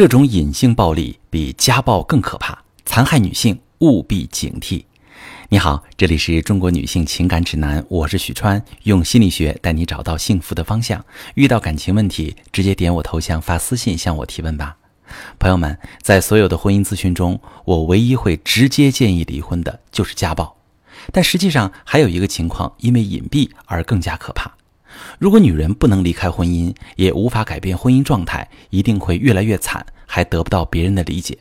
这种隐性暴力比家暴更可怕，残害女性务必警惕。你好，这里是中国女性情感指南，我是许川，用心理学带你找到幸福的方向。遇到感情问题，直接点我头像发私信向我提问吧。朋友们，在所有的婚姻咨询中，我唯一会直接建议离婚的就是家暴，但实际上还有一个情况，因为隐蔽而更加可怕。如果女人不能离开婚姻，也无法改变婚姻状态，一定会越来越惨，还得不到别人的理解。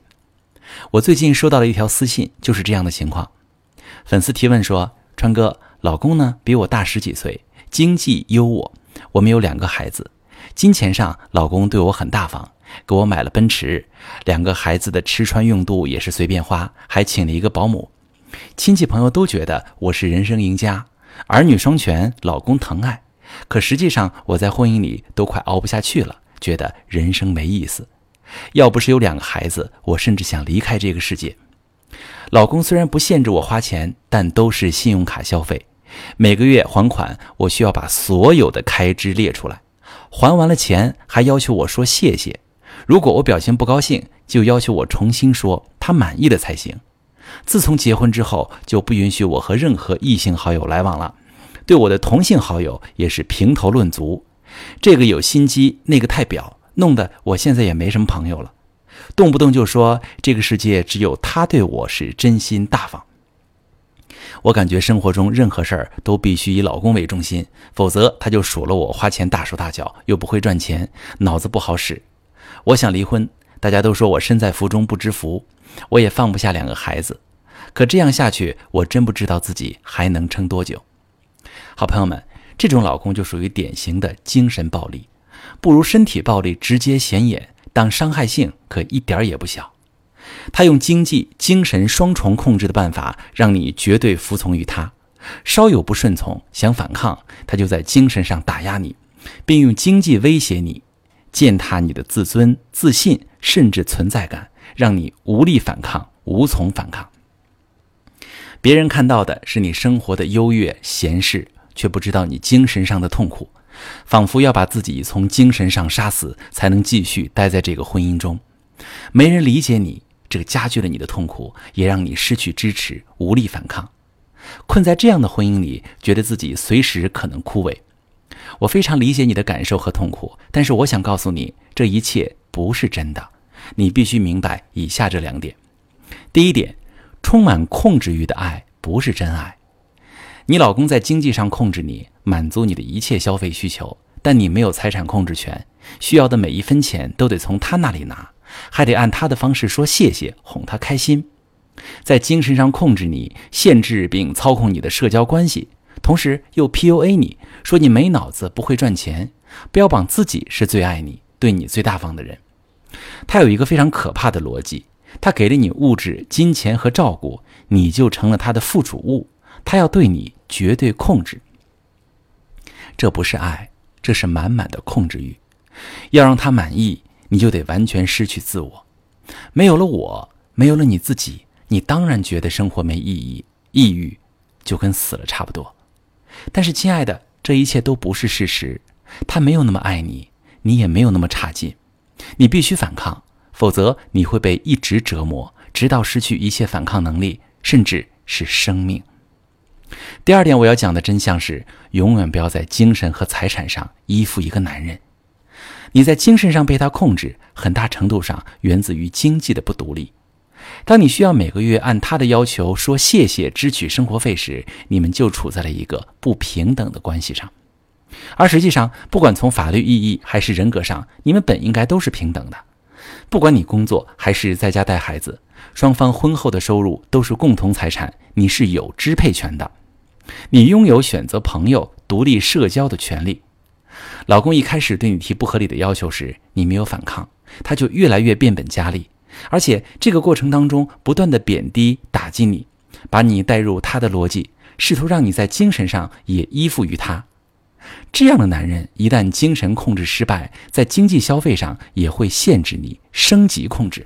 我最近收到了一条私信，就是这样的情况。粉丝提问说：“川哥，老公呢比我大十几岁，经济优渥，我们有两个孩子，金钱上老公对我很大方，给我买了奔驰，两个孩子的吃穿用度也是随便花，还请了一个保姆。亲戚朋友都觉得我是人生赢家，儿女双全，老公疼爱。”可实际上，我在婚姻里都快熬不下去了，觉得人生没意思。要不是有两个孩子，我甚至想离开这个世界。老公虽然不限制我花钱，但都是信用卡消费。每个月还款，我需要把所有的开支列出来。还完了钱，还要求我说谢谢。如果我表情不高兴，就要求我重新说，他满意的才行。自从结婚之后，就不允许我和任何异性好友来往了。对我的同性好友也是评头论足，这个有心机，那个太表，弄得我现在也没什么朋友了，动不动就说这个世界只有他对我是真心大方。我感觉生活中任何事儿都必须以老公为中心，否则他就数落我花钱大手大脚，又不会赚钱，脑子不好使。我想离婚，大家都说我身在福中不知福，我也放不下两个孩子，可这样下去，我真不知道自己还能撑多久。好朋友们，这种老公就属于典型的精神暴力，不如身体暴力直接显眼，但伤害性可一点也不小。他用经济、精神双重控制的办法，让你绝对服从于他。稍有不顺从，想反抗，他就在精神上打压你，并用经济威胁你，践踏你的自尊、自信，甚至存在感，让你无力反抗，无从反抗。别人看到的是你生活的优越、闲适。却不知道你精神上的痛苦，仿佛要把自己从精神上杀死，才能继续待在这个婚姻中。没人理解你，这加剧了你的痛苦，也让你失去支持，无力反抗。困在这样的婚姻里，觉得自己随时可能枯萎。我非常理解你的感受和痛苦，但是我想告诉你，这一切不是真的。你必须明白以下这两点：第一点，充满控制欲的爱不是真爱。你老公在经济上控制你，满足你的一切消费需求，但你没有财产控制权，需要的每一分钱都得从他那里拿，还得按他的方式说谢谢，哄他开心。在精神上控制你，限制并操控你的社交关系，同时又 PUA 你说你没脑子，不会赚钱，标榜自己是最爱你、对你最大方的人。他有一个非常可怕的逻辑，他给了你物质、金钱和照顾，你就成了他的附属物。他要对你绝对控制，这不是爱，这是满满的控制欲。要让他满意，你就得完全失去自我。没有了我，没有了你自己，你当然觉得生活没意义，抑郁就跟死了差不多。但是，亲爱的，这一切都不是事实。他没有那么爱你，你也没有那么差劲。你必须反抗，否则你会被一直折磨，直到失去一切反抗能力，甚至是生命。第二点，我要讲的真相是：永远不要在精神和财产上依附一个男人。你在精神上被他控制，很大程度上源自于经济的不独立。当你需要每个月按他的要求说谢谢支取生活费时，你们就处在了一个不平等的关系上。而实际上，不管从法律意义还是人格上，你们本应该都是平等的。不管你工作还是在家带孩子，双方婚后的收入都是共同财产，你是有支配权的。你拥有选择朋友、独立社交的权利。老公一开始对你提不合理的要求时，你没有反抗，他就越来越变本加厉，而且这个过程当中不断的贬低、打击你，把你带入他的逻辑，试图让你在精神上也依附于他。这样的男人一旦精神控制失败，在经济消费上也会限制你、升级控制。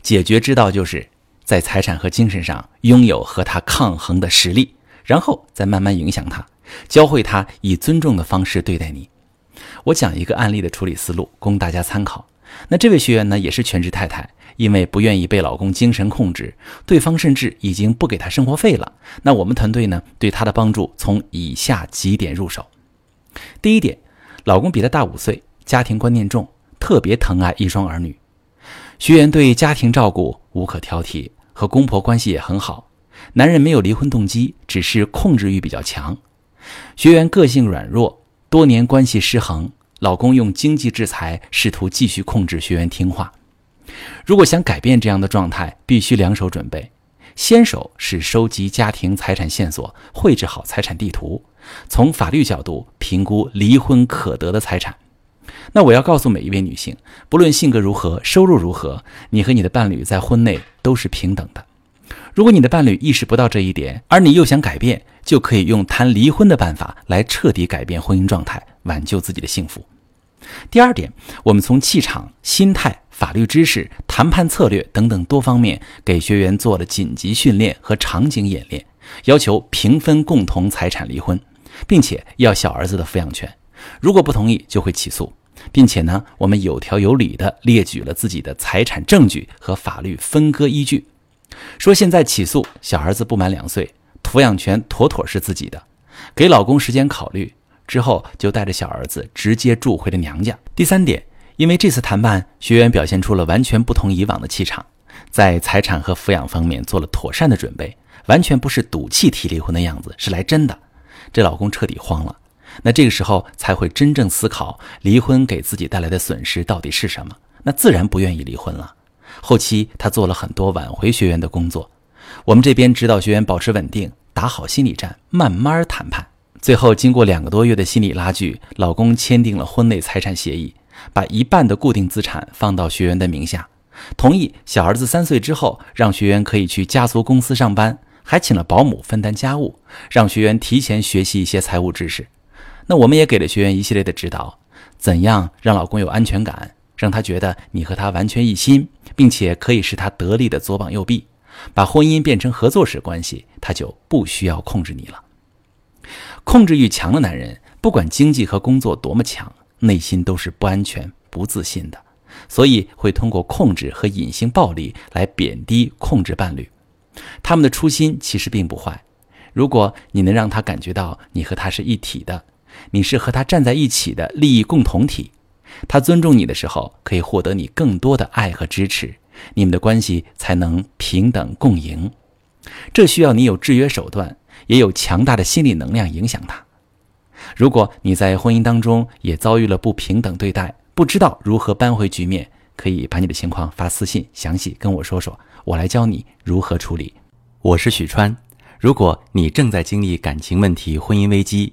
解决之道就是。在财产和精神上拥有和他抗衡的实力，然后再慢慢影响他，教会他以尊重的方式对待你。我讲一个案例的处理思路，供大家参考。那这位学员呢，也是全职太太，因为不愿意被老公精神控制，对方甚至已经不给她生活费了。那我们团队呢，对她的帮助从以下几点入手。第一点，老公比她大五岁，家庭观念重，特别疼爱一双儿女。学员对家庭照顾无可挑剔，和公婆关系也很好。男人没有离婚动机，只是控制欲比较强。学员个性软弱，多年关系失衡。老公用经济制裁试图继续控制学员听话。如果想改变这样的状态，必须两手准备。先手是收集家庭财产线索，绘制好财产地图，从法律角度评估离婚可得的财产。那我要告诉每一位女性，不论性格如何，收入如何，你和你的伴侣在婚内都是平等的。如果你的伴侣意识不到这一点，而你又想改变，就可以用谈离婚的办法来彻底改变婚姻状态，挽救自己的幸福。第二点，我们从气场、心态、法律知识、谈判策略等等多方面给学员做了紧急训练和场景演练，要求平分共同财产离婚，并且要小儿子的抚养权。如果不同意，就会起诉，并且呢，我们有条有理地列举了自己的财产证据和法律分割依据，说现在起诉小儿子不满两岁，抚养权妥妥是自己的，给老公时间考虑。之后就带着小儿子直接住回了娘家。第三点，因为这次谈判，学员表现出了完全不同以往的气场，在财产和抚养方面做了妥善的准备，完全不是赌气提离婚的样子，是来真的。这老公彻底慌了，那这个时候才会真正思考离婚给自己带来的损失到底是什么，那自然不愿意离婚了。后期他做了很多挽回学员的工作，我们这边指导学员保持稳定，打好心理战，慢慢谈判。最后，经过两个多月的心理拉锯，老公签订了婚内财产协议，把一半的固定资产放到学员的名下，同意小儿子三岁之后让学员可以去家族公司上班，还请了保姆分担家务，让学员提前学习一些财务知识。那我们也给了学员一系列的指导，怎样让老公有安全感，让他觉得你和他完全一心，并且可以是他得力的左膀右臂，把婚姻变成合作式关系，他就不需要控制你了。控制欲强的男人，不管经济和工作多么强，内心都是不安全、不自信的，所以会通过控制和隐性暴力来贬低、控制伴侣。他们的初心其实并不坏。如果你能让他感觉到你和他是一体的，你是和他站在一起的利益共同体，他尊重你的时候，可以获得你更多的爱和支持，你们的关系才能平等共赢。这需要你有制约手段。也有强大的心理能量影响他。如果你在婚姻当中也遭遇了不平等对待，不知道如何扳回局面，可以把你的情况发私信，详细跟我说说，我来教你如何处理。我是许川。如果你正在经历感情问题、婚姻危机，